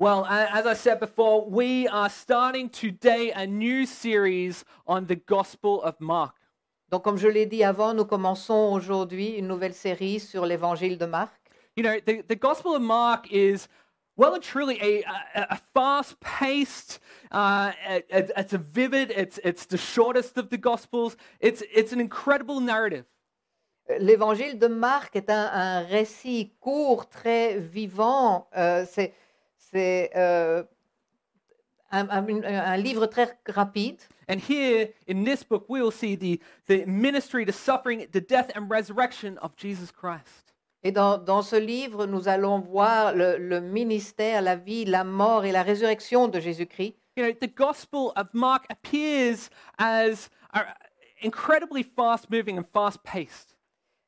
Well, as I said before, we are starting today a new series on the Gospel of Mark. Donc, comme je l'ai dit avant, nous commençons aujourd'hui une nouvelle série sur l'évangile de Marc. You know, the, the Gospel of Mark is well and truly a, a, a fast paced, uh, it- it's a vivid, it's, it's the shortest of the Gospels. It's, it's an incredible narrative. L'évangile de Marc est un, un récit court, très vivant. Euh, c'est c'est, euh, un, un- un livre très rapide. And here in this book, we will see the, the ministry, the suffering, the death, and resurrection of Jesus Christ. Et dans, dans ce livre, nous allons voir le, le ministère, la vie, la mort et la résurrection de Jésus-Christ. You know, the Gospel of Mark appears as uh, incredibly fast moving and fast paced.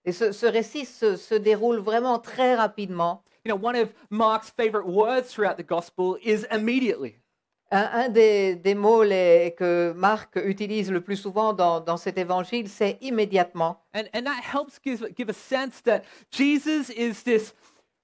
Et ce, ce récit se, se déroule vraiment très rapidement. You know, one of Mark's favorite words throughout the Gospel is immediately. Un, un des, des mots les- que Marc utilise le plus souvent dans, dans cet évangile, c'est immédiatement. And, and that helps give, give a sense that Jesus is this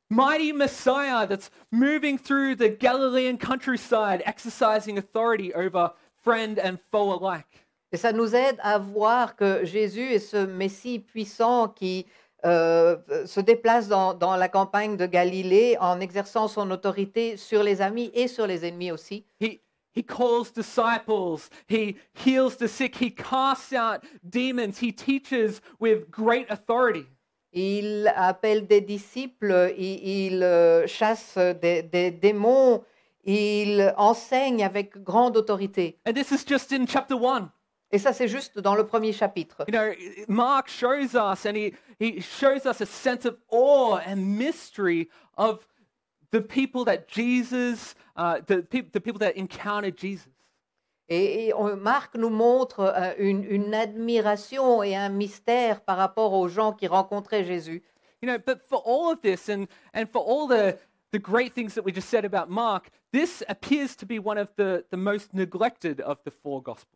mighty Messiah that's moving through the Galilean countryside, exercising authority over friend and foe alike. Et ça nous aide à voir que Jésus est ce Messie puissant qui euh, se déplace dans, dans la campagne de Galilée en exerçant son autorité sur les amis et sur les ennemis aussi. He, he calls disciples, he heals the sick, he casts out demons, he teaches with great authority. Il appelle des disciples, il, il, euh, chasse des, des démons, il enseigne avec grande autorité. And this is just in chapter 1. Et ça, c'est juste dans le premier chapitre. You know, Mark shows us and he, he shows us a sense of awe and mystery of the people that Jesus, uh, the, the people that encountered Jesus. Et, et on- Marc nous montre euh, une, une admiration et un mystère par rapport aux gens qui rencontraient Jésus. You know, but for all of this and, and for all the, the great things that we just said about Mark, this appears to be one of the, the most neglected of the four Gospels.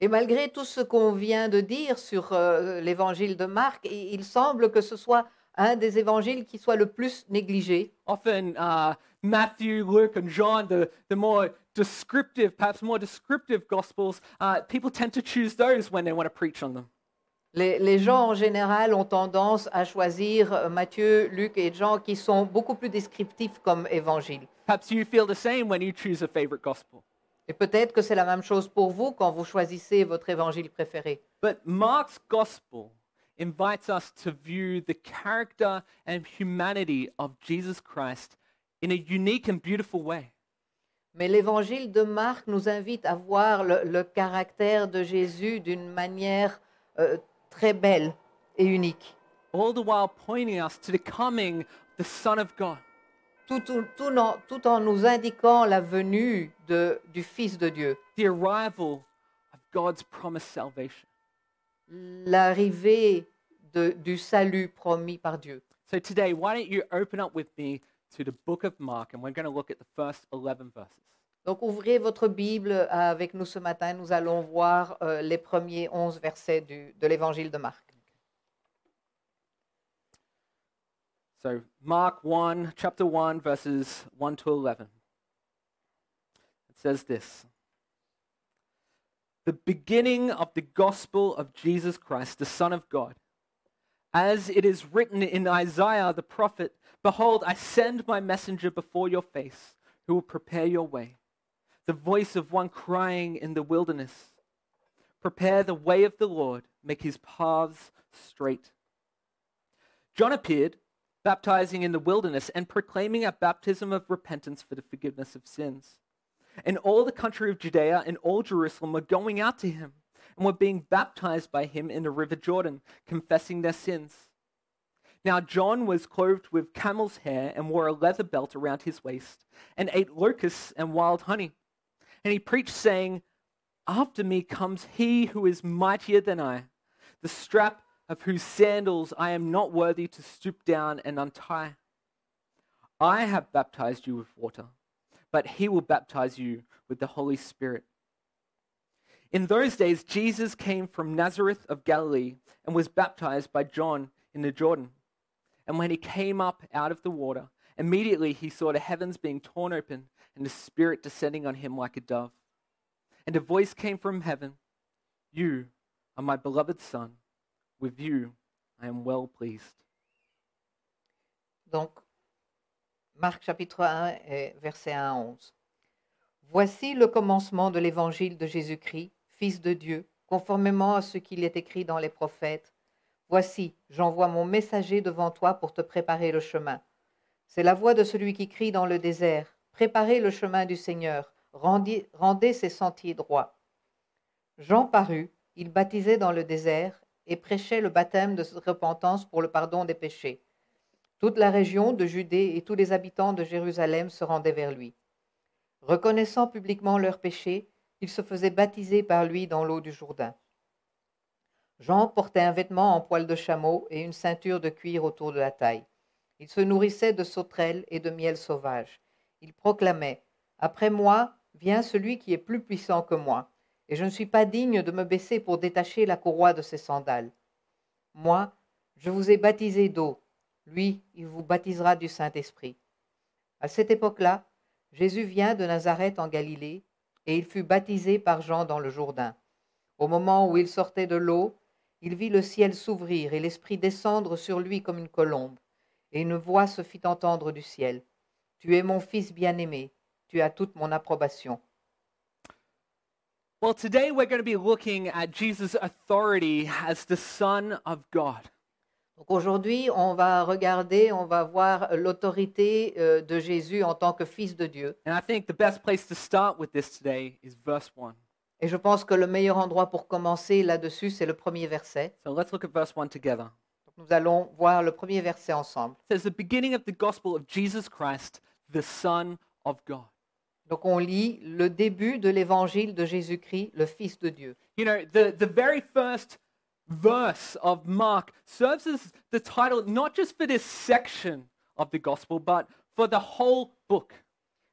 Et malgré tout ce qu'on vient de dire sur euh, l'évangile de Marc, il semble que ce soit un des évangiles qui soit le plus négligé. Often, uh, Matthew, Luke, and John, the, the more descriptive, perhaps more descriptive Gospels, uh, people tend to choose those when they want to preach on them. Les, les gens en général ont tendance à choisir euh, Matthieu, Luc et Jean qui sont beaucoup plus descriptifs comme évangile. Perhaps you feel the same when you choose a favorite Gospel. Et peut-être que c'est la même chose pour vous quand vous choisissez votre évangile préféré. But Mark's Gospel invites us to view the character and humanity of Jesus Christ in a unique and beautiful way. Mais l'évangile de Marc nous invite à voir le, le caractère de Jésus d'une manière euh, très belle et unique, all the while pointing us to the coming of the Son of God. Tout, tout- tout en, tout en nous indiquant la venue de- du Fils de Dieu, the arrival of God's promised salvation. l'arrivée du salut promis par Dieu. So today, why don't you open up with me to the book of Mark, and we're going to look at the first 11 verses. Donc ouvrez votre Bible avec nous ce matin, nous allons voir euh, les premiers onze versets du- de l'évangile de Marc. So, Mark 1, chapter 1, verses 1 to 11. It says this The beginning of the gospel of Jesus Christ, the Son of God. As it is written in Isaiah the prophet Behold, I send my messenger before your face, who will prepare your way. The voice of one crying in the wilderness Prepare the way of the Lord, make his paths straight. John appeared, baptizing in the wilderness and proclaiming a baptism of repentance for the forgiveness of sins. And all the country of Judea and all Jerusalem were going out to him and were being baptized by him in the river Jordan, confessing their sins. Now John was clothed with camel's hair and wore a leather belt around his waist, and ate locusts and wild honey. And he preached, saying, After me comes he who is mightier than I, the strap of whose sandals I am not worthy to stoop down and untie. I have baptized you with water, but he will baptize you with the Holy Spirit. In those days, Jesus came from Nazareth of Galilee and was baptized by John in the Jordan. And when he came up out of the water, Immediately he saw the heavens being torn open and the Spirit descending on him like a dove. And a voice came from heaven You are my beloved Son. With you I am well pleased. Donc, Marc chapitre 1, et verset 1 à 11. Voici le commencement de l'évangile de Jésus-Christ, Fils de Dieu, conformément à ce qu'il est écrit dans les prophètes. Voici, j'envoie mon messager devant toi pour te préparer le chemin. C'est la voix de celui qui crie dans le désert. Préparez le chemin du Seigneur, rendez, rendez ses sentiers droits. Jean parut, il baptisait dans le désert et prêchait le baptême de repentance pour le pardon des péchés. Toute la région de Judée et tous les habitants de Jérusalem se rendaient vers lui. Reconnaissant publiquement leurs péchés, ils se faisaient baptiser par lui dans l'eau du Jourdain. Jean portait un vêtement en poil de chameau et une ceinture de cuir autour de la taille. Il se nourrissait de sauterelles et de miel sauvage. Il proclamait Après moi vient celui qui est plus puissant que moi, et je ne suis pas digne de me baisser pour détacher la courroie de ses sandales. Moi, je vous ai baptisé d'eau. Lui, il vous baptisera du Saint-Esprit. À cette époque-là, Jésus vient de Nazareth en Galilée, et il fut baptisé par Jean dans le Jourdain. Au moment où il sortait de l'eau, il vit le ciel s'ouvrir et l'Esprit descendre sur lui comme une colombe, et une voix se fit entendre du ciel. Tu es mon Fils bien-aimé, tu as toute mon approbation. Well, today we're going to be looking at Jesus' authority as the Son of God. Donc aujourd'hui, on va regarder, on va voir l'autorité euh, de Jésus en tant que Fils de Dieu. And I think the best place to start with this today is verse 1. Et je pense que le meilleur endroit pour commencer là-dessus, c'est le premier verset. So let's look at verse 1 together. Donc nous allons voir le premier verset ensemble. It says, The beginning of the gospel of Jesus Christ, the Son of God. Donc on lit le début de l'évangile de Jésus-Christ, le Fils de Dieu. You know, the, the very first verse of Mark serves as the title not just for this section of the gospel, but for the whole book.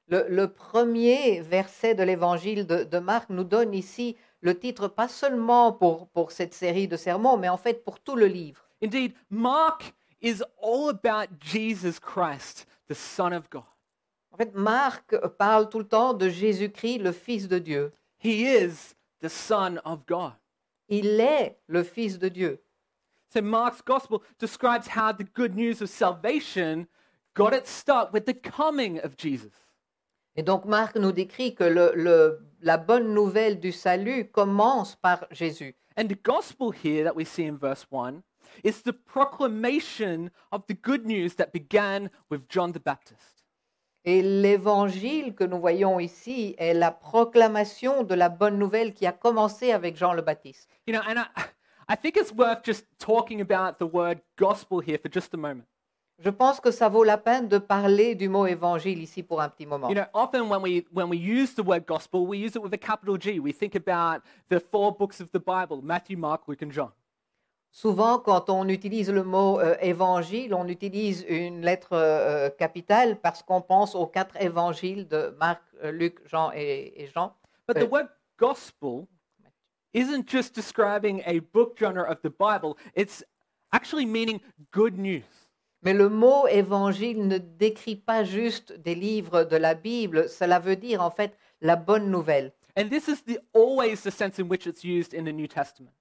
Le, le premier verset de l'évangile de, de Marc nous donne ici le titre pas seulement pour, pour cette série de sermons, mais en fait pour tout le livre. Indeed, Mark is all about Jesus Christ, the Son of God. En fait, Marc parle tout le temps de Jésus-Christ, le Fils de Dieu. He is the Son of God. Il est le Fils de Dieu. So Mark's gospel describes how the good news of salvation got its start with the coming of Jesus. Et donc Marc nous décrit que le- le- la bonne nouvelle du salut commence par Jésus. And the gospel here that we see in verse 1 is the proclamation of the good news that began with John the Baptist. Et l'évangile que nous voyons ici est la proclamation de la bonne nouvelle qui a commencé avec Jean le Baptiste. You know, and I, I think it's worth just talking about the word gospel here for just a moment. Je pense que ça vaut la peine de parler du mot évangile ici pour un petit moment. You know, often when we when we use the word gospel, we use it with a capital G. We think about the four books of the Bible: Matthew, Mark, Luke, and John. Souvent, quand on utilise le mot euh, évangile, on utilise une lettre euh, capitale parce qu'on pense aux quatre évangiles de Marc, euh, Luc, Jean et, et Jean. But the word gospel isn't just describing a book genre of the Bible. It's actually meaning good news. Mais le mot évangile ne décrit pas juste des livres de la Bible, cela veut dire en fait la bonne nouvelle. And this is the always the sense in which it's used in the New Testament.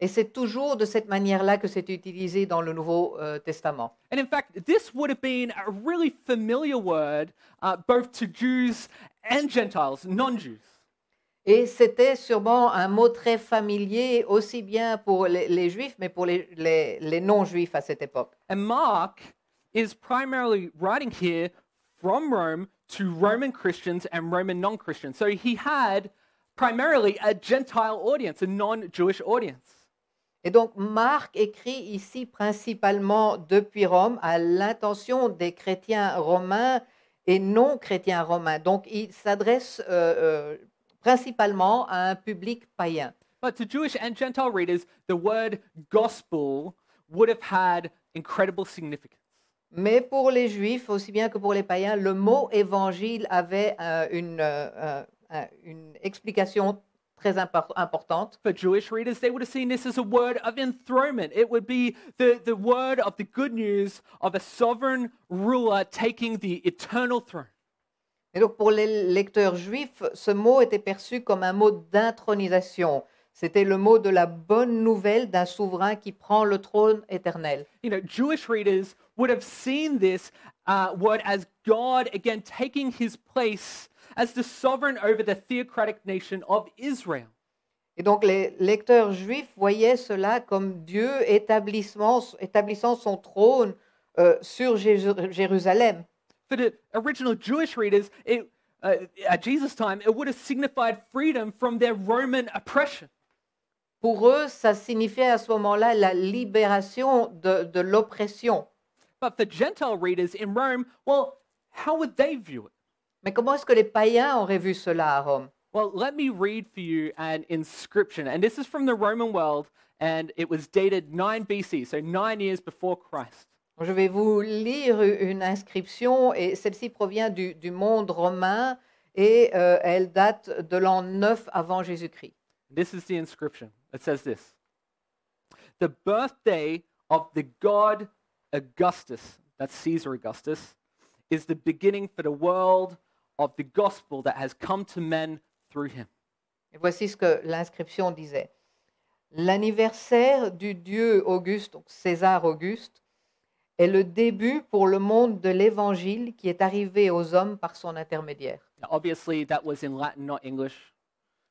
Et c'est toujours de cette manière-là que c'est utilisé dans le Nouveau euh, Testament. And in fact, this would have been a really familiar word uh, both to Jews and Gentiles, non-Jews. Et c'était sûrement un mot très familier aussi bien pour les, les juifs, mais pour les, les- les non-juifs à cette époque. And Mark is primarily writing here from Rome to Roman Christians and Roman non Christians. So he had primarily a Gentile audience, a non Jewish audience. Et donc Marc écrit ici principalement depuis Rome à l'intention des chrétiens romains et non chrétiens romains. Donc il s'adresse euh, euh, principalement à un public païen. But to Jewish and Gentile readers, the word gospel would have had incredible significance. Mais pour les juifs, aussi bien que pour les païens, le mot évangile avait euh, une, euh, une explication très impor- importante. For Jewish readers, they would have seen this as a word of enthronement. It would be the, the word of the good news of a sovereign ruler taking the eternal throne. Et donc pour les lecteurs juifs, ce mot était perçu comme un mot d'intronisation. C'était le mot de la bonne nouvelle d'un souverain qui prend le trône éternel. You know, Jewish readers would have seen this uh, word as God again taking his place as the sovereign over the theocratic nation of Israel. Et donc les lecteurs juifs voyaient cela comme Dieu établissement- établissant son trône euh, sur Jérusalem. For the original Jewish readers, it, uh, at Jesus' time, it would have signified freedom from their Roman oppression. Pour eux, ça signifiait à ce moment-là la libération de, de l'oppression. But for Gentile readers in Rome, well, how would they view it? Mais comment est-ce que les païens auraient vu cela à Rome Well, let me read for you an inscription. And this is from the Roman world, and it was dated 9 BC, so nine years before Christ. Je vais vous lire une inscription et celle-ci provient du, du monde romain et euh, elle date de l'an 9 avant Jésus-Christ. This is the inscription. It says this The birthday of the god Augustus, that's Caesar Augustus, is the beginning for the world of the gospel that has come to men through him. Et voici ce que l'inscription disait. L'anniversaire du dieu Auguste, donc César Auguste, est le début pour le monde de l'évangile qui est arrivé aux hommes par son intermédiaire. Now, obviously, that was in Latin, not English.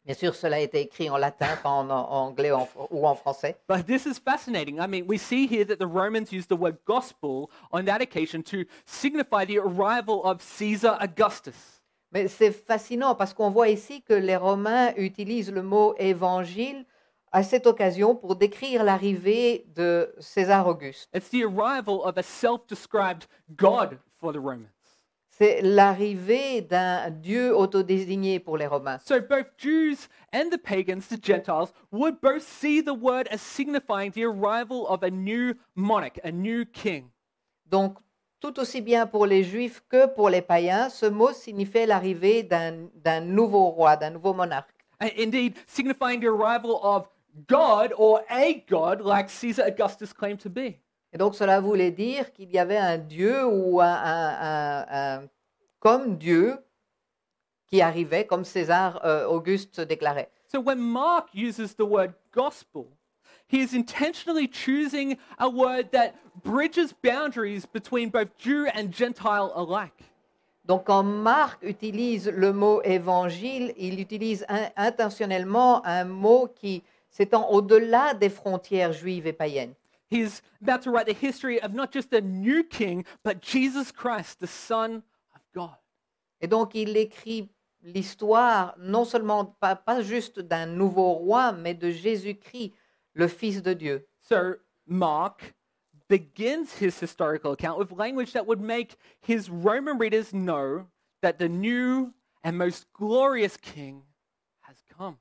Bien sûr, cela a été écrit en latin, pas en, en anglais en- ou en français. But this is fascinating. I mean, we see here that the Romans used the word gospel on that occasion to signify the arrival of Caesar Augustus. Mais c'est fascinant parce qu'on voit ici que les Romains utilisent le mot évangile à cette occasion pour décrire l'arrivée de César Auguste. It's the arrival of a self described God for the Romans. C'est l'arrivée d'un Dieu autodésigné pour les Romains. So both Jews and the pagans, the Gentiles, would both see the word as signifying the arrival of a new monarch, a new king. Donc, tout aussi bien pour les Juifs que pour les païens, ce mot signifiait l'arrivée d'un nouveau roi, d'un nouveau monarque. And indeed, signifying the arrival of God or a God like Caesar Augustus claimed to be. Et donc, cela voulait dire qu'il y avait un Dieu ou un, un- un- un- comme Dieu qui arrivait, comme César euh, Auguste déclarait. So when Mark uses the word gospel, he is intentionally choosing a word that bridges boundaries between both Jew and Gentile alike. Donc, quand Marc utilise le mot évangile, il utilise in- intentionnellement un mot qui s'étend au-delà des frontières juives et païennes. He's about to write the history of not just a new king, but Jesus Christ, the Son of God. Et donc, il écrit l'histoire non seulement pas, pas juste d'un nouveau roi, mais de Jésus-Christ, le Fils de Dieu. So Mark begins his historical account with language that would make his Roman readers know that the new and most glorious king has come.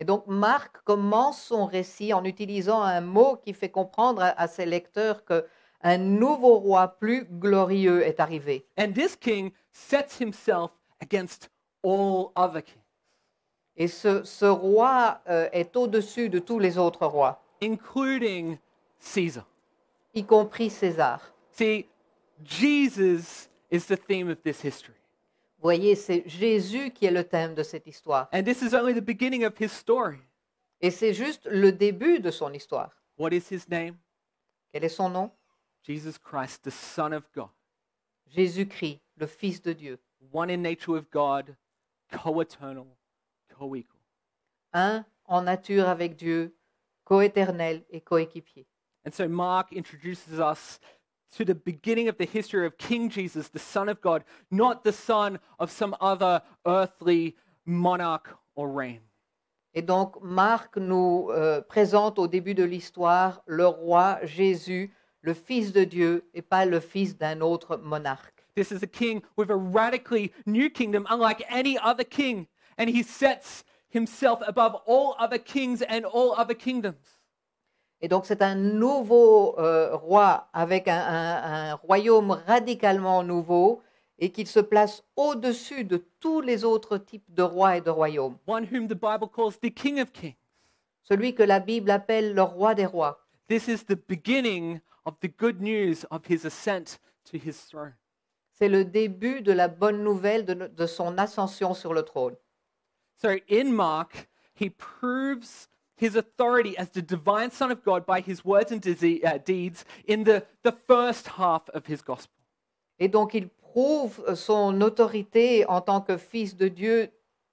Et donc, Marc commence son récit en utilisant un mot qui fait comprendre à, à ses lecteurs que un nouveau roi plus glorieux est arrivé. And this king sets himself against all other kings, Et ce, ce roi euh, est au-dessus de tous les autres rois, including Caesar. y compris César. See, Jesus is the theme of this history. Vous voyez, c'est Jésus qui est le thème de cette histoire. And this is only the beginning of his story. Et c'est juste le début de son histoire. What is his name? Quel est son nom? Jesus Christ, the Son of God, Jésus-Christ, le Fils de Dieu. one in nature with God, co eternal, co equal. Un en nature avec Dieu, coéternel et coéquipier. And so Mark introduces us to the beginning of the history of King Jesus, the Son of God, not the son of some other earthly monarch or reign. Et donc, Marc nous euh, présente au début de l'histoire le roi Jésus, le Fils de Dieu, et pas le fils d'un autre monarque. This is a king with a radically new kingdom, unlike any other king. And he sets himself above all other kings and all other kingdoms. Et donc, c'est un nouveau euh, roi avec un, un- un royaume radicalement nouveau, et qu'il se place au-dessus de tous les autres types de rois et de royaumes. one whom the Bible calls the King of Kings. Celui que la Bible appelle le roi des rois. This is the beginning of the good news of his ascent to his throne. C'est le début de la bonne nouvelle de, no- de son ascension sur le trône. So in Mark, he proves his authority as the divine Son of God by his words and uh, deeds in the, the first half of his gospel. Et donc il prouve son autorité en tant que fils de Dieu,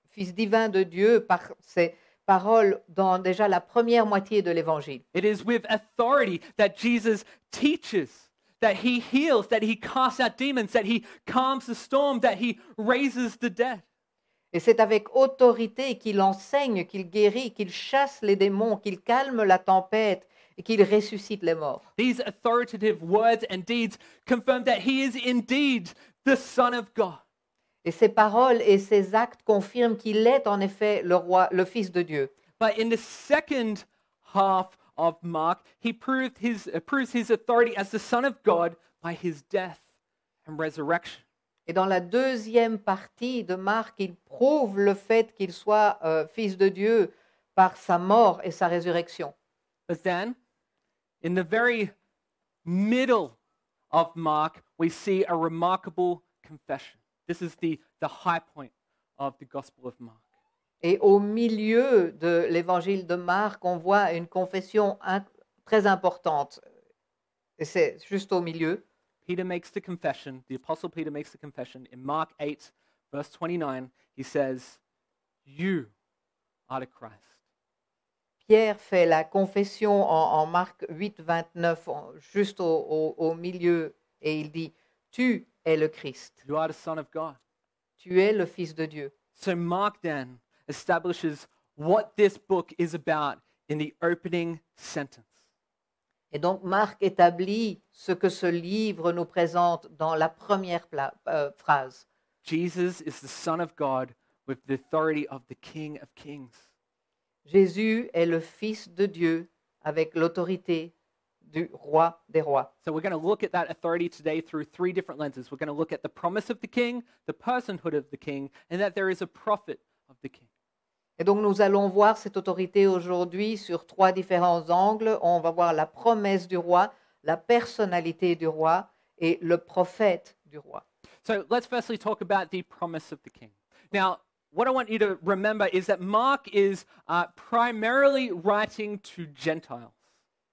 fils divin de Dieu, par ses paroles dans déjà la première moitié de l'évangile. It is with authority that Jesus teaches, that he heals, that he casts out demons, that he calms the storm, that he raises the dead. Et c'est avec autorité qu'il enseigne, qu'il guérit, qu'il chasse les démons, qu'il calme la tempête et qu'il ressuscite les morts. These authoritative words and deeds confirm that he is indeed the Son of God. Et ces paroles et ces actes confirment qu'il est en effet le roi, le fils de Dieu. But in the second half of Mark, he proved his, uh, proves his authority as the Son of God by his death and resurrection. Et dans la deuxième partie de Marc, il prouve le fait qu'il soit euh, fils de Dieu par sa mort et sa résurrection. But then, in the very middle of Mark, we see a remarkable confession. This is the, the high point of the Gospel of Mark. Et au milieu de l'évangile de Marc, on voit une confession très importante. Et c'est juste au milieu. Peter makes the confession, the Apostle Peter makes the confession in Mark 8, verse 29. He says, You are the Christ. Pierre fait la confession en, en Marc 8, 29, en- juste au, au- au milieu, et il dit, Tu es le Christ, You are the Son of God. tu es le Fils de Dieu. So Mark then establishes what this book is about in the opening sentence. Et donc Marc établit ce que ce livre nous présente dans la première euh, phrase. Jesus is the Son of God with the authority of the King of Kings. Jésus est le Fils de Dieu avec l'autorité du roi des rois. So we're going to look at that authority today through three different lenses. We're going to look at the promise of the king, the personhood of the king, and that there is a prophet of the king. Et donc nous allons voir cette autorité aujourd'hui sur trois différents angles. On va voir la promesse du roi, la personnalité du roi et le prophète du roi. So let's firstly talk about the promise of the king. Now, what I want you to remember is that Mark is uh, primarily writing to Gentiles.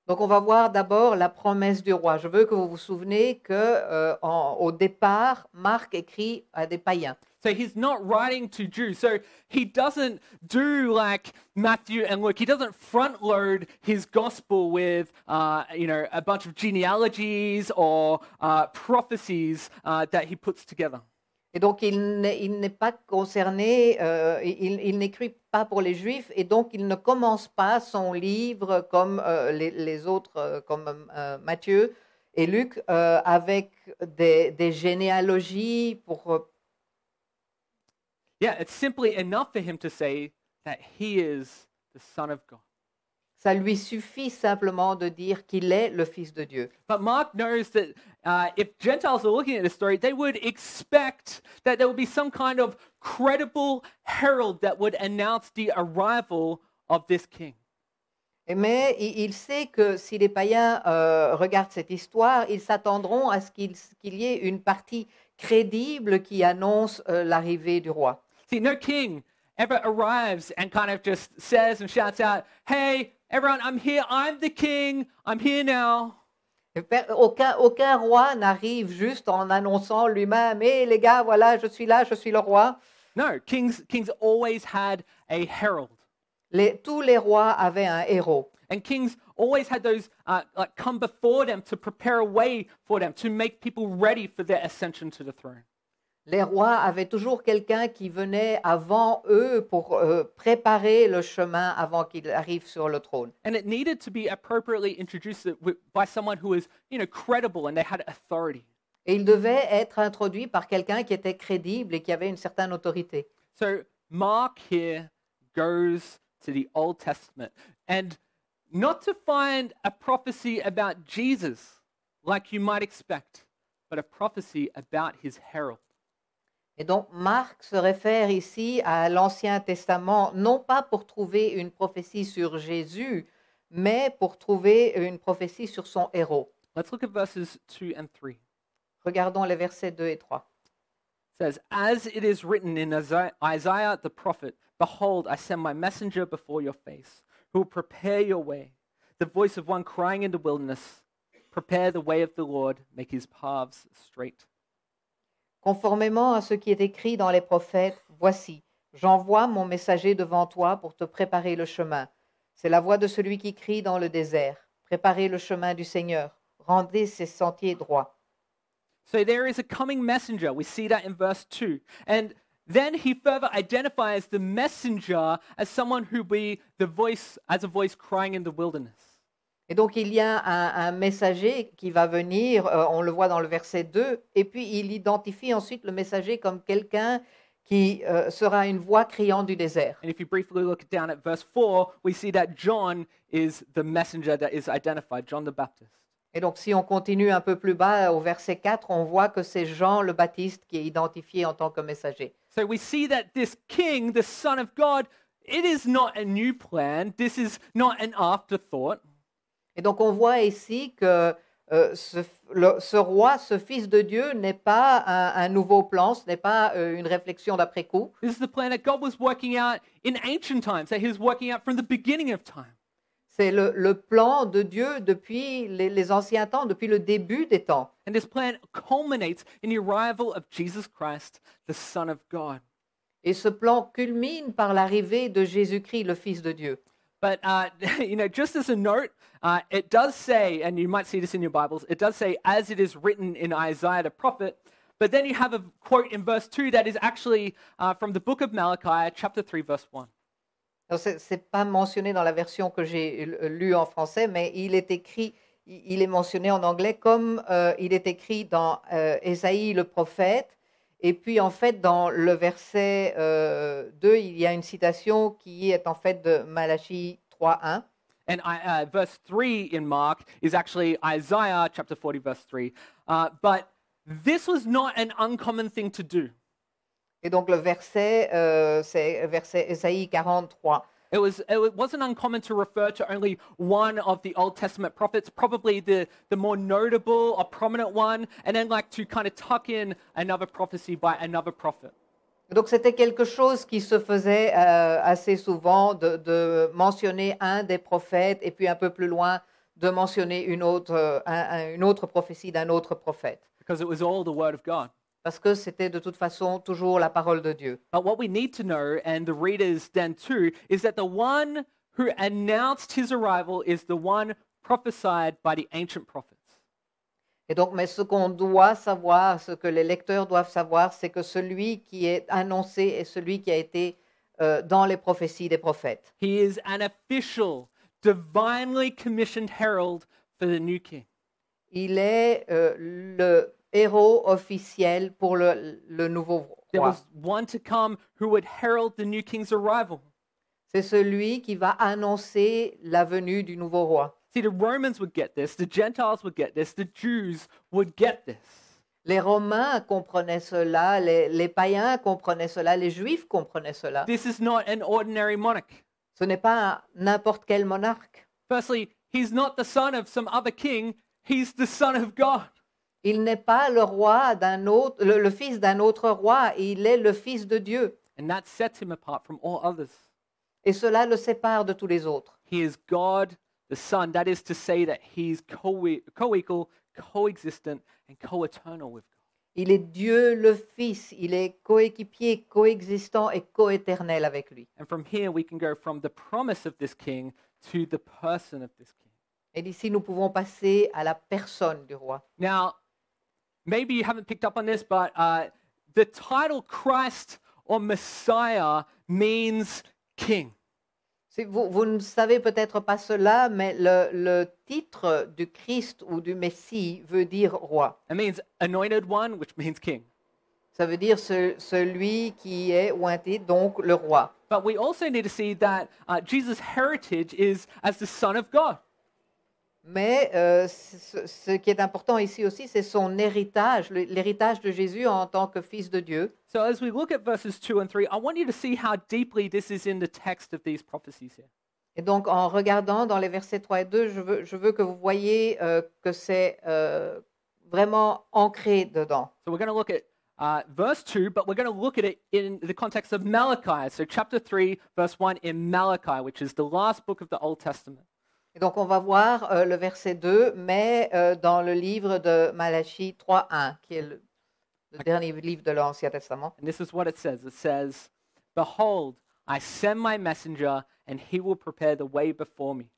Donc on va voir d'abord la promesse du roi. Je veux que vous vous souvenez que euh, en- au départ, Marc écrit à des païens. So he's not writing to Jews. So he doesn't do like Matthew and Luke. He doesn't front load his gospel with, uh, you know, a bunch of genealogies or uh, prophecies uh, that he puts together. Et donc, il n'est pas concerné, euh, il, il n'écrit pas pour les Juifs, et donc il ne commence pas son livre comme euh, les, les autres, euh, comme euh, Matthieu et Luc, euh, avec des, des généalogies pour... Yeah, it's simply enough for him to say that he is the Son of God. ça lui suffit simplement de dire qu'il est le Fils de Dieu. But Mark knows that uh, if Gentiles are looking at this story, they would expect that there would be some kind of credible herald that would announce the arrival of this king. Mais il, sait que si les païens euh, regardent cette histoire, ils s'attendront à ce qu'il qu'il y ait une partie crédible qui annonce euh, l'arrivée du roi. See, no king ever arrives and kind of just says and shouts out, Hey, everyone, I'm here. I'm the king. I'm here now. Aucun, aucun roi n'arrive juste en annonçant lui-même Hé les gars, voilà, je suis là, je suis le roi. No, kings, kings always had a herald. Les- tous les rois avaient un héros. And kings always had those uh, like come before them to prepare a way for them, to make people ready for their ascension to the throne. Les rois avaient toujours quelqu'un qui venait avant eux pour euh, préparer le chemin avant qu'il arrive sur le trône. And it needed to be appropriately introduced by someone who was, you know, credible and they had authority. Et il devait être introduit par quelqu'un qui était crédible et qui avait une certaine autorité. So Mark here goes to the Old Testament and not to find a prophecy about Jesus like you might expect, but a prophecy about his herald. Et donc Marc se réfère ici à l'Ancien Testament, non pas pour trouver une prophétie sur Jésus, mais pour trouver une prophétie sur son héros. Let's look at verses 2 and 3. Regardons les versets 2 et 3. It says, As it is written in Isaiah Isaiah the prophet, Behold, I send my messenger before your face, who will prepare your way. The voice of one crying in the wilderness, Prepare the way of the Lord, make his paths straight. Conformément à ce qui est écrit dans les prophètes, Voici, j'envoie mon messager devant toi pour te préparer le chemin. C'est la voix de celui qui crie dans le désert. Préparez le chemin du Seigneur, rendez ses sentiers droits. So there is a coming messenger. We see that in verse 2. And then he further identifies the messenger as someone who be the voice, as a voice crying in the wilderness. Et donc il y a un, un messager qui va venir, euh, on le voit dans le verset 2, et puis il identifie ensuite le messager comme quelqu'un qui euh, sera une voix criant du désert. And if you briefly look down at verse 4, we see that John is the messenger that is identified, John the Baptist. Et donc si on continue un peu plus bas au verset 4, on voit que c'est Jean le Baptiste qui est identifié en tant que messager. So we see that this king, the Son of God, it is not a new plan. This is not an afterthought. Et donc on voit ici que euh, ce, le- ce roi, ce fils de Dieu, n'est pas un, un nouveau plan, ce n'est pas euh, une réflexion d'après coup. This is the plan that God was working out in ancient times, that he was working out from the beginning of time. C'est le, le plan de Dieu depuis les, les anciens temps, depuis le début des temps. And this plan culminates in the arrival of Jesus Christ, the Son of God. Et ce plan culmine par l'arrivée de Jésus-Christ, le Fils de Dieu. But, uh, you know, just as a note, uh, it does say, and you might see this in your Bibles, it does say, as it is written in Isaiah the prophet. But then you have a quote in verse 2 that is actually uh, from the book of Malachi, chapter 3, verse 1. Alors, C'est c'est pas mentionné dans la version que j'ai lu- lue en français, mais il est écrit, il est mentionné en anglais comme euh, il est écrit dans euh, Ésaïe le prophète. Et puis en fait, dans le verset euh, 2, il y a une citation qui est en fait de Malachie 3.1. And I, uh, verse 3 in Mark is actually Isaiah chapter 40, verse 3. Uh, but this was not an uncommon thing to do. Et donc le verset, euh, c'est verset Ésaïe 43. It, was, it wasn't uncommon to refer to only one of the Old Testament prophets, probably the, the more notable or prominent one, and then like to kind of tuck in another prophecy by another prophet. Donc c'était quelque chose qui se faisait euh, assez souvent de, de mentionner un des prophètes et puis un peu plus loin de mentionner une autre, euh, un- un- une autre prophétie d'un autre prophète. because it was all the Word of God. Parce que c'était de toute façon toujours la parole de Dieu. But what we need to know, and the readers then too, is that the one who announced his arrival is the one prophesied by the ancient prophets. Et donc, mais ce qu'on doit savoir, ce que les lecteurs doivent savoir, c'est que celui qui est annoncé est celui qui a été euh, dans les prophéties des prophètes. He is an official, divinely commissioned herald for the new king. Il est euh, le héros officiel pour le, le nouveau There roi. was one to come who would herald the new king's arrival. C'est celui qui va annoncer la venue du nouveau roi. See, the Romans would get this, the Gentiles would get this, the Jews would get this. Les Romains comprenaient cela, les, les païens comprenaient cela, les Juifs comprenaient cela. This is not an ordinary monarch. Ce n'est pas n'importe quel monarque. Firstly, he's not the son of some other king, he's the son of God. Il n'est pas le roi d'un autre, le, le fils d'un autre roi, il est le fils de Dieu. And that sets him apart from all others. Et cela le sépare de tous les autres. He is God the Son. That is to say that he's co equal, co-existent, and co eternal with God. Il est Dieu le Fils, il est coéquipier, coexistant et coéternel avec lui. And from here, we can go from the promise of this king to the person of this king. Et d'ici, nous pouvons passer à la personne du roi. Now, maybe you haven't picked up on this, but uh, the title Christ or Messiah means king. Vous, vous ne savez peut-être pas cela, mais le, le titre du Christ ou du Messie veut dire roi. It means anointed one, which means king. Ça veut dire ce- celui qui est ointé, donc le roi. But we also need to see that uh, Jesus' heritage is as the Son of God. Mais euh, ce, ce qui est important ici aussi, c'est son héritage, l'héritage de Jésus en tant que fils de Dieu. So as we look at verses 2 and 3, I want you to see how deeply this is in the text of these prophecies here. Et donc, en regardant dans les versets 3 et 2, je veux, je veux que vous voyez euh, que c'est euh, vraiment ancré dedans. So we're going to look at uh, verse 2, but we're going to look at it in the context of Malachi. So chapter 3, verse 1 in Malachi, which is the last book of the Old Testament. Et donc, on va voir euh, le verset 2, mais euh, dans le livre de Malachie 3.1, qui est le, le dernier livre de l'Ancien Testament. And this is what it says. It says, Behold, I send my messenger, and he will prepare the way before me.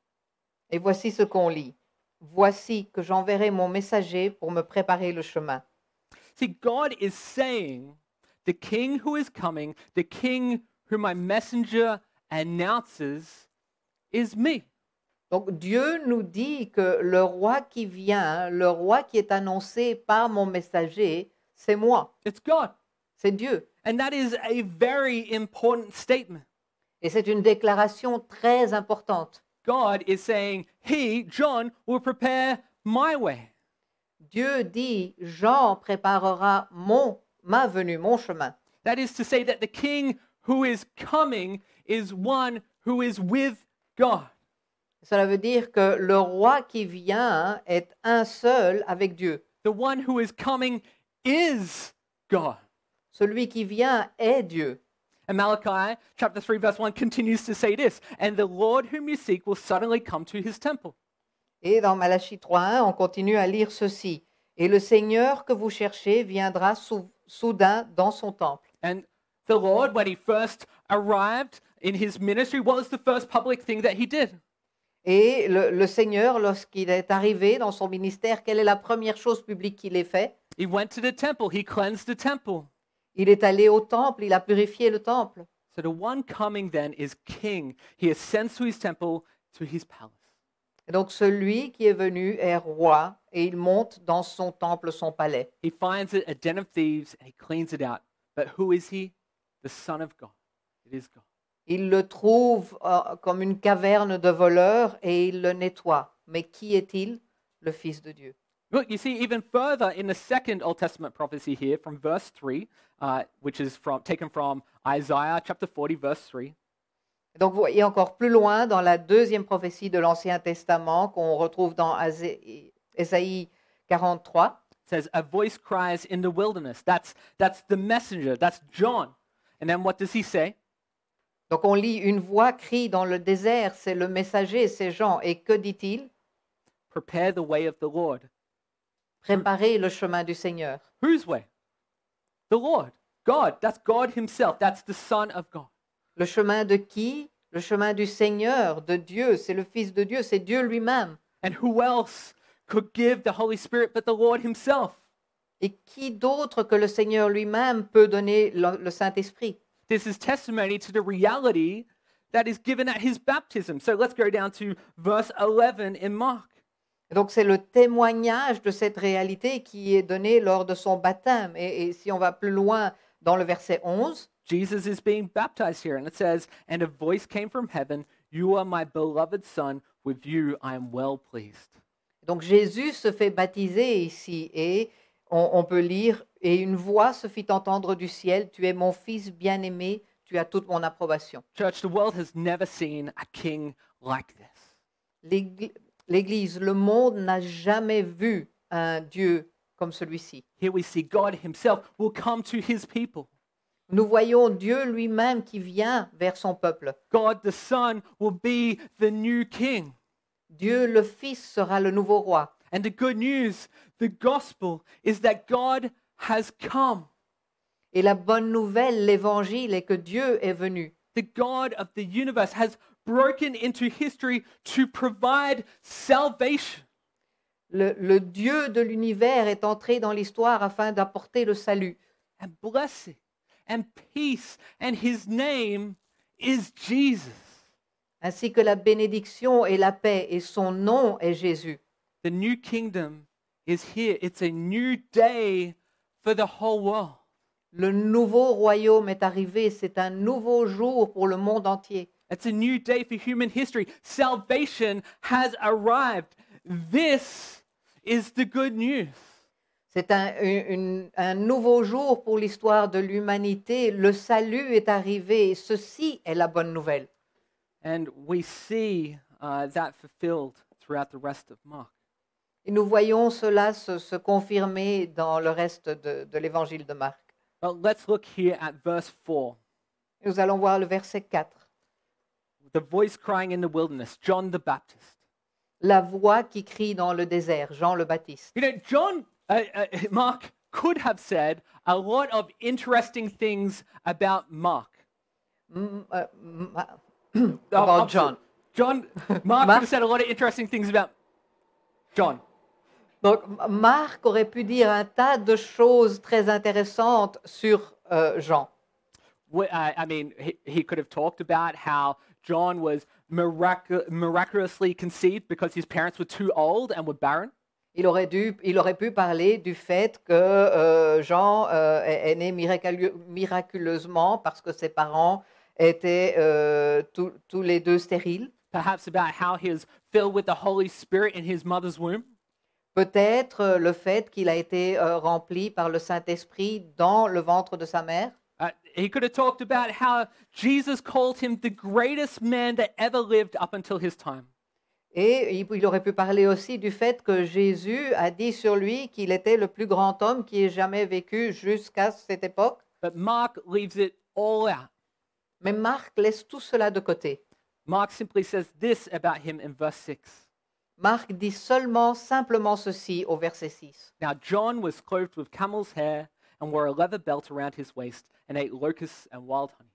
Et voici ce qu'on lit. Voici que j'enverrai mon messager pour me préparer le chemin. See, God is saying, the king who is coming, the king whom my messenger announces, is me. Donc Dieu nous dit que le roi qui vient, le roi qui est annoncé par mon messager, c'est moi, It's God. c'est Dieu. And that is a very important statement. Et c'est une déclaration très importante. God is saying, He, John, will prepare my way. Dieu dit, Jean préparera mon, ma venue, mon chemin. That is to say that the king who is coming is one who is with God. Cela veut dire que le roi qui vient est un seul avec Dieu. The one who is coming is God. Celui qui vient est Dieu. And Malachi chapter 3, verse 1 continues to say this And the Lord whom you seek will suddenly come to his temple. Et dans Malachie 3.1, on continue à lire ceci. Et le Seigneur que vous cherchez viendra sou- soudain dans son temple. And the Lord, when he first arrived in his ministry, what was the first public thing that he did? Et le, le Seigneur, lorsqu'il est arrivé dans son ministère, quelle est la première chose publique qu'il ait fait? He went to the temple, he cleansed the temple. Il est allé au temple, il a purifié le temple. So the one coming then is king. He ascends to his temple, to his palace. Et donc celui qui est venu est roi et il monte dans son temple, son palais. He finds it a den of thieves and he cleans it out. But who is he? The Son of God. It is God. Il le trouve euh, comme une caverne de voleurs et il le nettoie. Mais qui est-il? Le Fils de Dieu. Look, you see even further in the second Old Testament prophecy here from verse 3, uh, which is from, taken from Isaiah chapter 40, verse 3. Et Donc vous voyez encore plus loin dans la deuxième prophétie de l'Ancien Testament qu'on retrouve dans Ésaïe 43. It says, A voice cries in the wilderness. That's, that's the messenger. That's John. And then what does he say? Donc on lit une voix crie dans le désert, c'est le messager, c'est Jean. Et que dit-il? Prepare the way of the Lord. Préparez le chemin du Seigneur. Whose way? The Lord. God. That's God himself. That's the Son of God. Le chemin de qui? Le chemin du Seigneur, de Dieu. C'est le Fils de Dieu, c'est Dieu lui-même. And who else could give the Holy Spirit but the Lord himself? Et qui d'autre que le Seigneur lui-même peut donner le, le Saint-Esprit? This is testimony to the reality that is given at his baptism. So let's go down to verse 11 in Mark. Donc c'est le témoignage de cette réalité qui est donné lors de son baptême. Et, et si on va plus loin dans le verset 11, Jesus is being baptized here, and it says, And a voice came from heaven, You are my beloved Son, with you I am well pleased. donc Jésus se fait baptiser ici et on, on peut lire, et une voix se fit entendre du ciel, Tu es mon fils bien-aimé, tu as toute mon approbation. Church, the world has never seen a king like this. L'Égl- L'Église, le monde n'a jamais vu un Dieu comme celui-ci. Here we see God himself will come to his people. Nous voyons Dieu lui-même qui vient vers son peuple. God the Son will be the new king. Dieu le Fils sera le nouveau roi. And the good news, the gospel, is that God has come. Et la bonne nouvelle, l'évangile, est que Dieu est venu. The God of the universe has broken into history to provide salvation. Le, le Dieu de l'univers est entré dans l'histoire afin d'apporter le salut. and blessing and peace, and his name is Jesus. ainsi que la bénédiction et la paix, et son nom est Jésus. The new kingdom is here. It's a new day for the whole world. Le nouveau royaume est arrivé, c'est un nouveau jour pour le monde entier. It's a new day for human history. Salvation has arrived. this is the good news. C'est un, une- un nouveau jour pour l'histoire de l'humanité. Le salut est arrivé. Ceci est la bonne nouvelle. And we see uh, that fulfilled throughout the rest of Mark. Et nous voyons cela se, se confirmer dans le reste de, de l'évangile de Marc. But let's look here at verse 4. Nous allons voir le verset 4. The voice crying in the wilderness, John the Baptist. La voix qui crie dans le désert, Jean le Baptiste. You know, John, uh, uh, Mark could have said a lot of interesting things about Mark. M- euh, ma- Oh, about I'm sorry. John. John, Mark Mark- could have said a lot of interesting things about John. Donc, Marc aurait pu dire un tas de choses très intéressantes sur euh, Jean. Wh- uh, I mean, he, he could have talked about how John was miracu- miraculously conceived because his parents were too old and were barren. Il aurait, dû, il aurait pu parler du fait que euh, Jean euh, est, est né miraculeusement parce que ses parents étaient euh, tous- tous les deux stériles. Perhaps about how he was filled with the Holy Spirit in his mother's womb. Peut-être euh, le fait qu'il a été euh, rempli par le Saint-Esprit dans le ventre de sa mère? Uh, he could have talked about how Jesus called him the greatest man that ever lived up until his time. Et il, il aurait pu parler aussi du fait que Jésus a dit sur lui qu'il était le plus grand homme qui ait jamais vécu jusqu'à cette époque. But Mark leaves it all out. Mais Marc laisse tout cela de côté. Mark simply says this about him in verse 6. Marc dit seulement, simplement ceci au verset 6. Now, John was clothed with camel's hair and wore a leather belt around his waist and ate locusts and wild honey.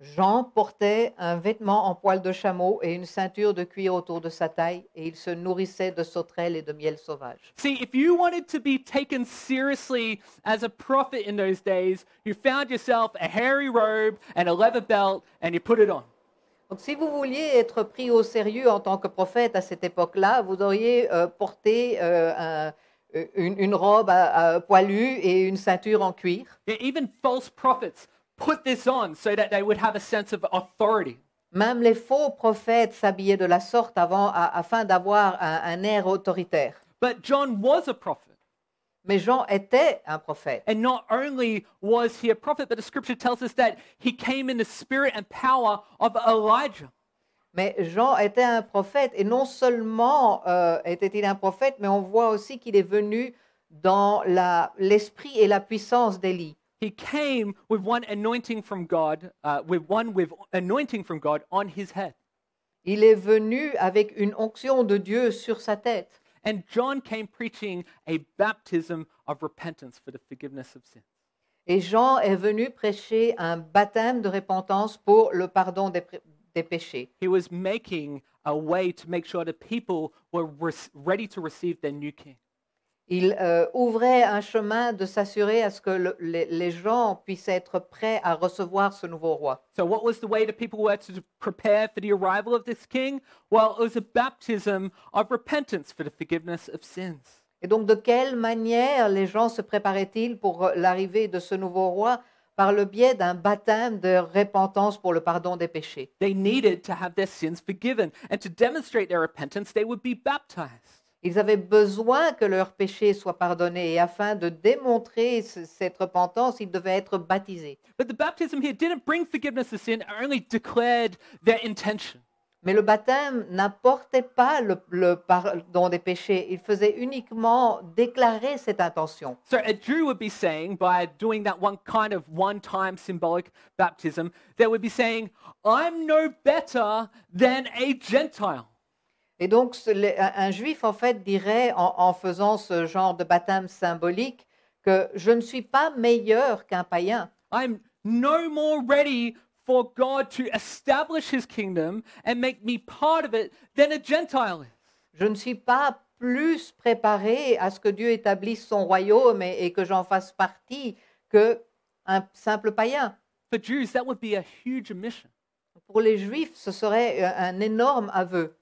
Jean portait un vêtement en poil de chameau et une ceinture de cuir autour de sa taille, et il se nourrissait de sauterelles et de miel sauvage. See, if you wanted to be taken seriously as a prophet in those days, you found yourself a hairy robe and a leather belt and you put it on. Donc si vous vouliez être pris au sérieux en tant que prophète à cette époque-là, vous auriez euh, porté euh, un- une, une robe à, à poilue et une ceinture en cuir. Yeah, Even false prophets put this on so that they would have a sense of authority. Même les faux prophètes s'habillaient de la sorte avant, afin d'avoir un, un air autoritaire. But John was a prophet. Mais Jean était un prophète. And not only was he a prophet, but the scripture tells us that he came in the spirit and power of Elijah. Mais Jean était un prophète et non seulement euh, était-il un prophète, mais on voit aussi qu'il est venu dans l'esprit et la puissance d'Élie. He came with one anointing from God, uh, with one with anointing from God on his head. Il est venu avec une onction de Dieu sur sa tête. And John came preaching a baptism of repentance for the forgiveness of sin. Et Jean est venu prêcher un baptême de repentance pour le pardon des, des péchés. He was making a way to make sure that people were res- ready to receive their new king. Il euh, ouvrait un chemin de s'assurer à ce que le- les, les gens puissent être prêts à recevoir ce nouveau roi. So, what was the way that people were to prepare for the arrival of this king? Well, it was a baptism of repentance for the forgiveness of sins. Et donc, de quelle manière les gens se préparaient-ils pour euh, l'arrivée de ce nouveau roi Par le biais d'un baptême de repentance pour le pardon des péchés? They needed to have their sins forgiven. And to demonstrate their repentance, they would be baptized. Ils avaient besoin que leurs péchés soient pardonnés et afin de démontrer ce- cette repentance, ils devaient être baptisés. But the baptism here didn't bring forgiveness of sin, it only declared their intention. Mais le baptême n'apportait pas le, le pardon des péchés, il faisait uniquement déclarer cette intention. So a Jew would be saying, by doing that one kind of one time symbolic baptism, they would be saying, I'm no better than a Gentile. Et donc, un juif, en fait, dirait, en, en faisant ce genre de baptême symbolique, que je ne suis pas meilleur qu'un païen. I'm no more ready for God to establish his kingdom and make me part of it than a Gentile is. Je ne suis pas plus préparé à ce que Dieu établisse son royaume et, et que j'en fasse partie que un simple païen. For Jews, that would be a huge omission. Pour les juifs, ce serait un un énorme aveu.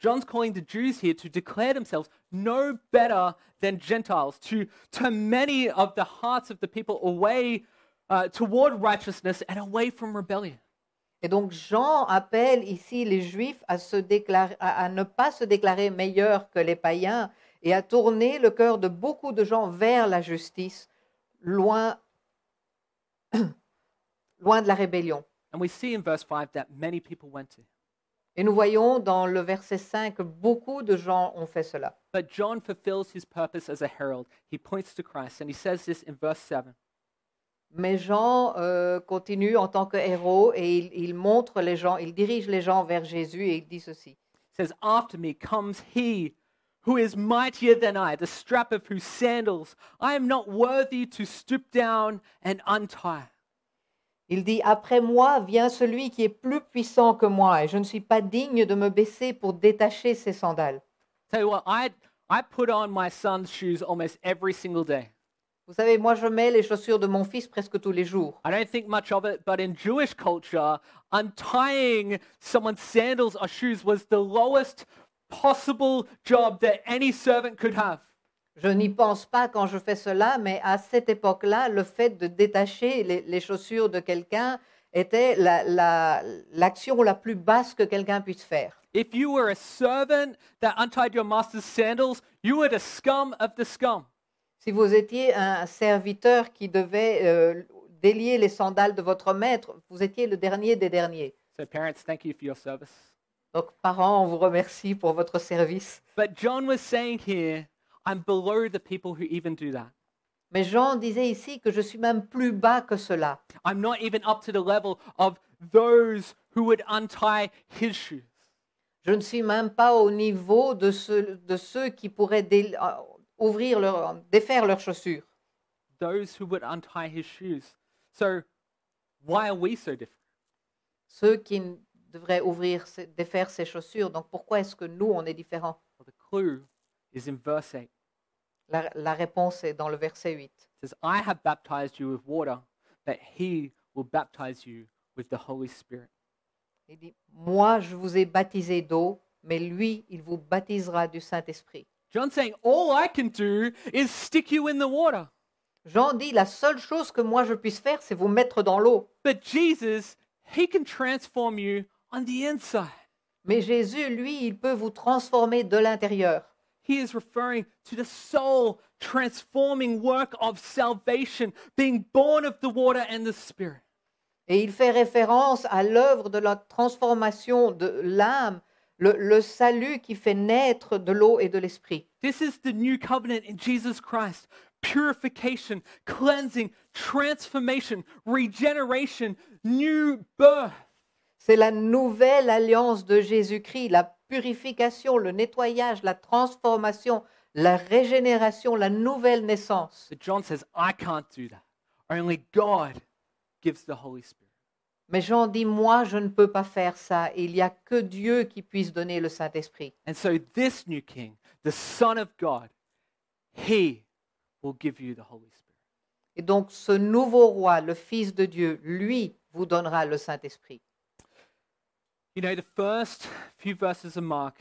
John's calling the Jews here to declare themselves no better than Gentiles, to turn many of the hearts of the people away uh, toward righteousness and away from rebellion. Et donc Jean appelle ici les Juifs à, se déclarer, à, à ne pas se déclarer meilleurs que les païens et à tourner le cœur de beaucoup de gens vers la justice, loin, loin de la rébellion. And we see in verse 5 that many people went to him. Et nous voyons dans le verset 5 que beaucoup de gens ont fait cela. But John fulfills his purpose as a herald. He points to Christ, and he says this in verse 7. Mais Jean euh, continue en tant que héros et il, il montre les gens, il dirige les gens vers Jésus et il dit ceci. It says, After me comes he who is mightier than I, the strap of whose sandals I am not worthy to stoop down and untie. Il dit, Après moi vient celui qui est plus puissant que moi et je ne suis pas digne de me baisser pour détacher ses sandales. Tell you what, I, I put on my son's shoes almost every single day. Vous savez, moi je mets les chaussures de mon fils presque tous les jours. I don't think much of it, but in Jewish culture, untying someone's sandals or shoes was the lowest possible job that any servant could have. Je n'y pense pas quand je fais cela, mais à cette époque-là, le fait de détacher les, les chaussures de quelqu'un était la- la- l'action la, plus basse que quelqu'un puisse faire. If you were a servant that untied your master's sandals, you were the scum of the scum. Si vous étiez un serviteur qui devait euh, délier les sandales de votre maître, vous étiez le dernier des derniers. So, parents, thank you for your service. Donc, parents, on vous remercie pour votre service. But John was saying here, I'm below the people who even do that. Mais Jean disait ici que je suis même plus bas que cela. I'm not even up to the level of those who would untie his shoes. Je ne suis même pas au niveau de ceux, de ceux qui pourraient dé- euh, ouvrir leur, défaire leurs chaussures. Those who would untie his shoes. So, why are we so different? Ceux qui devraient ouvrir, défaire ses chaussures. Donc pourquoi est-ce que nous, on est différents? Well, the clue is in verse 8. La, la réponse est dans le verset 8. It says, I have baptized you with water, but he will baptize you with the Holy Spirit. Il dit, moi, je vous ai baptisé d'eau, mais lui, il vous baptisera du Saint-Esprit. John's saying, All I can do is stick you in the water. Jean dit, la seule chose que moi je puisse faire, c'est vous mettre dans l'eau. But Jesus, he can transform you on the inside. Mais Jésus, lui, il peut vous transformer de l'intérieur. He is referring to the soul transforming work of salvation, being born of the water and the Spirit. Et il fait référence à l'œuvre de la transformation de l'âme, le, le salut qui fait naître de l'eau et de l'esprit. This is the new covenant in Jesus Christ purification, cleansing, transformation, regeneration, new birth. C'est la nouvelle alliance de Jésus-Christ, la purification, le nettoyage, la transformation, la régénération, la nouvelle naissance. But John says, I can't do that. Only God gives the Holy Spirit. Mais Jean dit, moi, je ne peux pas faire ça. Il n'y a que Dieu qui puisse donner le Saint-Esprit. And so, this new king, the Son of God, he will give you the Holy Spirit. Et donc, ce nouveau roi, le Fils de Dieu, lui, vous donnera le Saint-Esprit. You know, the first few verses of Mark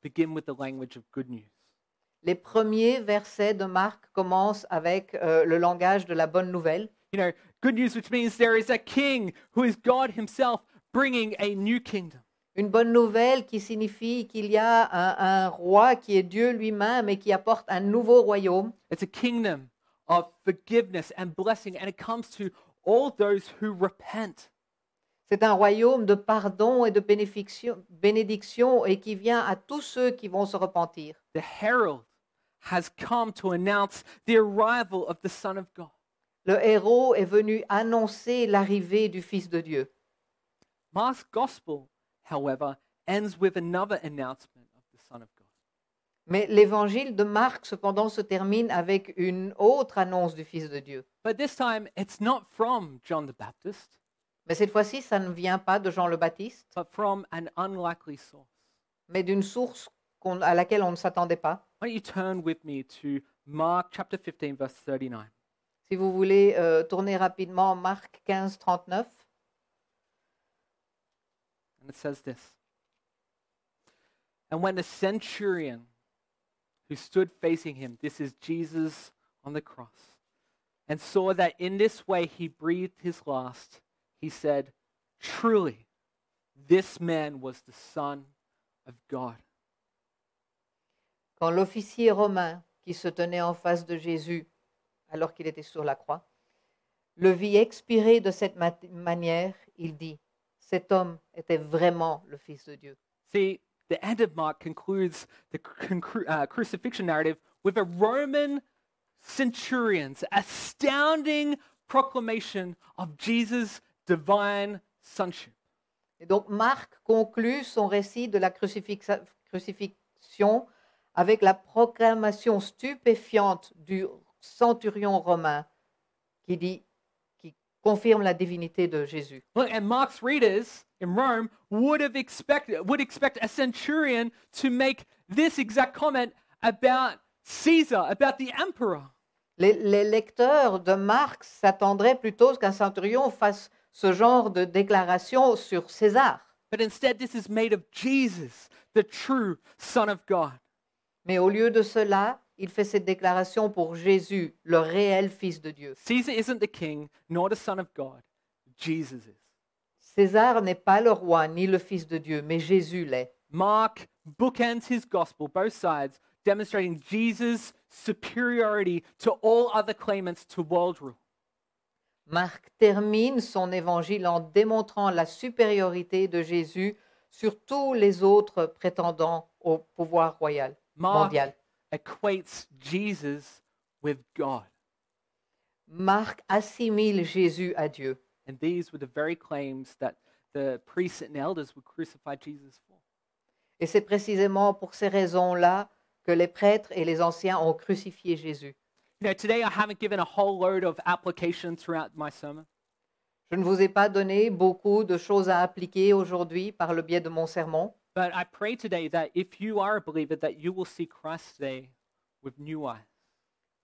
begin with the language of good news. Les premiers versets de Marc commencent avec euh, le langage de la bonne nouvelle. You know, good news, which means there is a king who is God himself bringing a new kingdom. Une bonne nouvelle qui signifie qu'il y a un, un roi qui est Dieu lui-même et qui apporte un nouveau royaume. It's a kingdom of forgiveness and blessing, and it comes to all those who repent. C'est un royaume de pardon et de bénédiction, bénédiction et qui vient à tous ceux qui vont se repentir. The herald has come to announce the arrival of the Son of God. Le héros est venu annoncer l'arrivée du Fils de Dieu. Mark's gospel, however, ends with another announcement of the Son of God. Mais l'évangile de Marc, cependant, se termine avec une autre annonce du Fils de Dieu. But this time, it's not from John the Baptist, Mais cette fois-ci, ça ne vient pas de Jean le Baptiste, but from an unlikely source. mais d'une source qu'on- à laquelle on ne s'attendait pas. Why don't you turn with me to Mark chapter 15, verse 39. Si vous voulez euh, tourner rapidement Marc 15, 39. And it says this And when the centurion who stood facing him, this is Jesus on the cross, and saw that in this way he breathed his last, he said, Truly, this man was the Son of God. Quand l'officier romain qui se tenait en face de Jésus alors qu'il était sur la croix le vit expirer de cette ma- manière, il dit, cet homme était vraiment le Fils de Dieu. See, the end of Mark concludes the concru- uh, crucifixion narrative with a Roman centurion's astounding proclamation of Jesus' divine sonship. Et donc Marc conclut son récit de la crucifixa- crucifixion avec la proclamation stupéfiante du centurion romain qui dit, qui confirme la divinité de Jésus. Look, and Mark's readers in Rome would have expected would expect a centurion to make this exact comment about Caesar, about the emperor. Les, les lecteurs de Marc s'attendraient plutôt qu'un centurion fasse ce genre de déclaration sur César. But instead, this is made of Jesus, the true Son of God. Mais au lieu de cela, il fait cette déclaration pour Jésus, le réel Fils de Dieu. Caesar isn't the king, nor the Son of God. Jesus is. César n'est pas le roi ni le Fils de Dieu, mais Jésus l'est. Mark bookends his gospel, both sides, demonstrating Jesus' superiority to all other claimants to world rule. Marc termine son évangile en démontrant la supériorité de Jésus sur tous les autres prétendants au pouvoir royal Mark mondial. equates Jesus with God. Marc assimile Jésus à Dieu. And these were the very claims that the priests and elders would crucify Jesus for. Et c'est précisément pour ces raisons-là que les prêtres et les anciens ont crucifié Jésus. You know, today I haven't given a whole load of application throughout my sermon, Je ne vous ai pas donné beaucoup de choses à appliquer aujourd'hui par le biais de mon sermon, but I pray today that if you are a believer, that you will see Christ today with new eyes.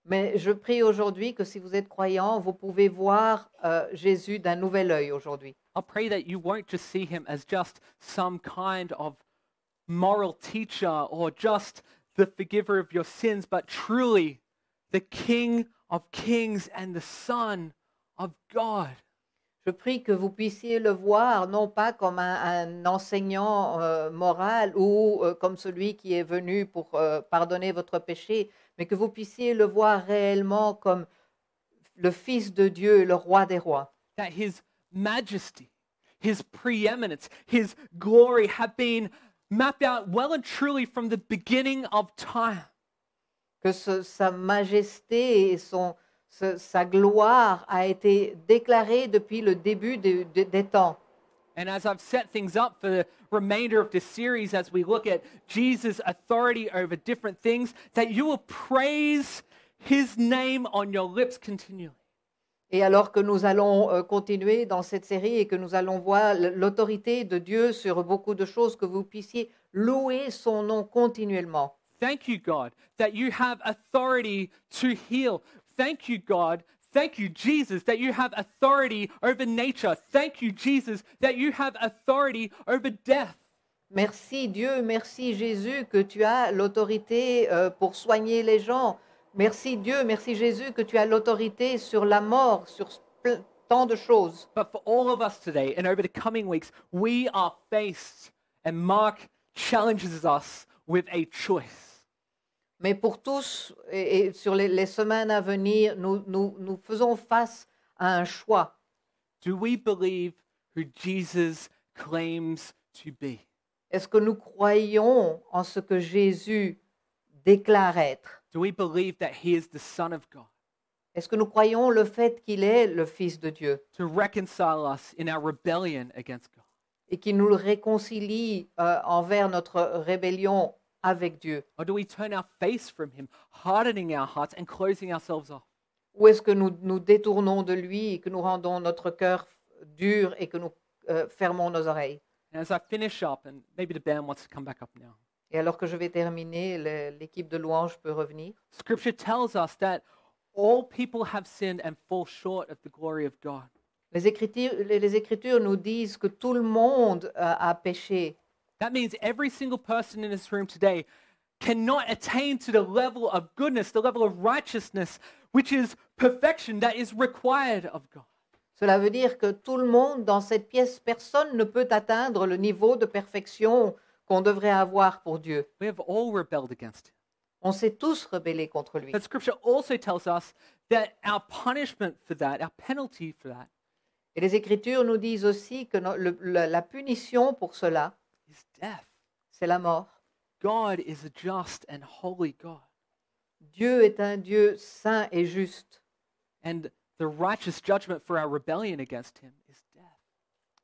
mais je prie aujourd'hui que si vous êtes croyant, vous pouvez voir euh, Jésus d'un nouvel œil aujourd'hui. I pray that you won't just see him as just some kind of moral teacher or just the forgiver of your sins, but truly the King of kings and the Son of God. Je prie que vous puissiez le voir non pas comme un, un enseignant euh, moral ou euh, comme celui qui est venu pour euh, pardonner votre péché, mais que vous puissiez le voir réellement comme le Fils de Dieu, le roi des rois. that his majesty, his preeminence, his glory have been mapped out well and truly from the beginning of time. Que ce- sa majesté et son, ce- sa gloire a été déclarée depuis le début de- de- des temps. And as I've set things up for the remainder of this series, as we look at Jesus' authority over different things, that you will praise his name on your lips continually. Et alors que nous allons euh, continuer dans cette série et que nous allons voir l'autorité de Dieu sur beaucoup de choses, que vous puissiez louer son nom continuellement. Thank you, God, that you have authority to heal. Thank you, God. Thank you, Jesus, that you have authority over nature. Thank you, Jesus, that you have authority over death. Merci Dieu, merci Jésus que tu as l'autorité euh, pour soigner les gens. Merci Dieu, merci Jésus que tu as l'autorité sur la mort, sur ple- tant de choses. But for all of us today and over the coming weeks, we are faced, and Mark challenges us with a choice. Mais pour tous, et, et sur les, les semaines à venir, nous, nous, nous faisons face à un choix. Do we believe who Jesus claims to be? Est-ce que nous croyons en ce que Jésus déclare être? Do we believe that he is the Son of God? Est-ce que nous croyons le fait qu'il est le Fils de Dieu? To reconcile us in our rebellion against God? et qui nous le réconcilie euh, envers notre rébellion avec Dieu? Or do we turn our face from him, hardening our hearts and closing ourselves off? Ou est-ce que nous nous détournons de lui et que nous rendons notre cœur dur et que nous euh, fermons nos oreilles? And as I finish up, and maybe the band wants to come back up now, Et alors que je vais terminer, le- l'équipe de louange peut revenir. Scripture tells us that all people have sinned and fall short of the glory of God. Les Écritures, les- les Écritures nous disent que tout le monde euh, a péché. That means every single person in this room today cannot attain to the level of goodness, the level of righteousness, which is perfection that is required of God. Cela veut dire que tout le monde dans cette pièce, personne ne peut atteindre le niveau de perfection qu'on devrait avoir pour Dieu. We have all rebelled against him. On s'est tous rebellés contre lui. But scripture also tells us that our punishment for that, our penalty for that, Et les Écritures nous disent aussi que no- le- la, la punition pour cela, death. c'est la mort. God is a just and holy God. Dieu est un Dieu saint et juste. And the righteous judgment for our rebellion against him is death.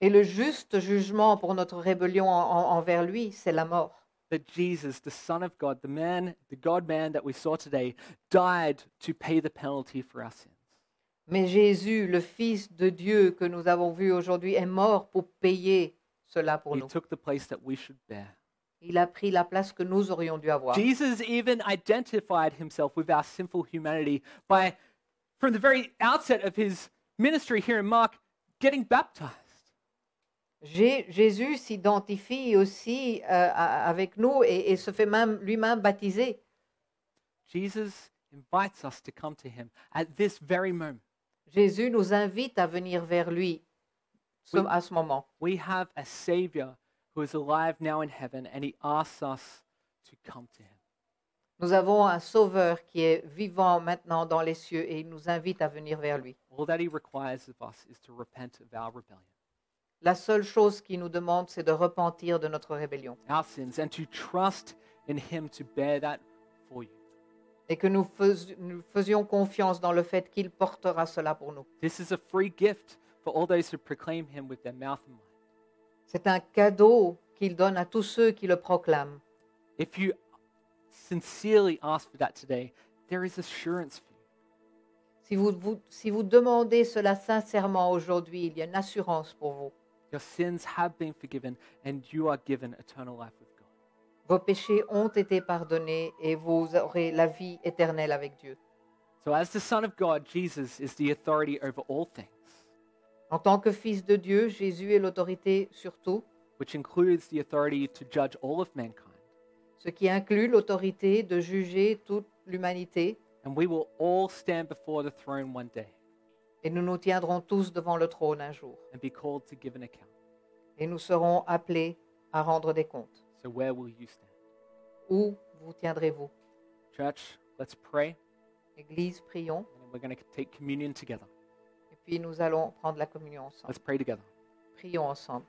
Et le juste jugement pour notre rébellion en- en- envers lui, c'est la mort. That Jesus, the Son of God, the man, the God man that we saw today, died to pay the penalty for our sins. Mais Jésus, le Fils de Dieu que nous avons vu aujourd'hui, est mort pour payer cela pour He nous. took the place that we should bear. Il a pris la place que nous aurions dû avoir. Jesus even identified himself with our sinful humanity by, from the very outset of his ministry here in Mark, getting baptized. Jé- Jésus s'identifie aussi euh, à- avec nous et, et se fait même lui-même baptiser. Jesus invites us to come to him at this very moment. Jésus nous invite à venir vers lui ce- Oui. à ce moment. We have a Savior who is alive now in heaven, and he asks us to come to him. Nous avons un Sauveur qui est vivant maintenant dans les cieux et il nous invite à venir vers lui. All that he requires of us is to repent of our rebellion, La seule chose qu'il nous demande, c'est de repentir de notre rébellion our sins, and to trust in him to bear that for you. et que nous, fais- nous faisions confiance dans le fait qu'il portera cela pour nous. This is a free gift for all those who proclaim him with their mouth and mind. C'est un cadeau qu'il donne à tous ceux qui le proclament. If you sincerely ask for that today, there is assurance for you. Si vous, vous- si vous demandez cela sincèrement aujourd'hui, il y a une assurance pour vous. Your sins have been forgiven, and you are given eternal life with God. Vos péchés ont été pardonnés et vous aurez la vie éternelle avec Dieu. So, as the Son of God, Jesus is the authority over all things, En tant que Fils de Dieu, Jésus est l'autorité sur tout, which includes the authority to judge all of mankind. ce qui inclut l'autorité de juger toute l'humanité. And we will all stand before the throne one day Et nous nous tiendrons tous devant le trône un jour. and be called to give an account. Et nous serons appelés à rendre des comptes. So, where will you stand? Où vous tiendrez-vous? Church, let's pray, Église, prions. and we're going to take communion together. Puis nous allons prendre la communion ensemble. Let's pray together. Prions ensemble.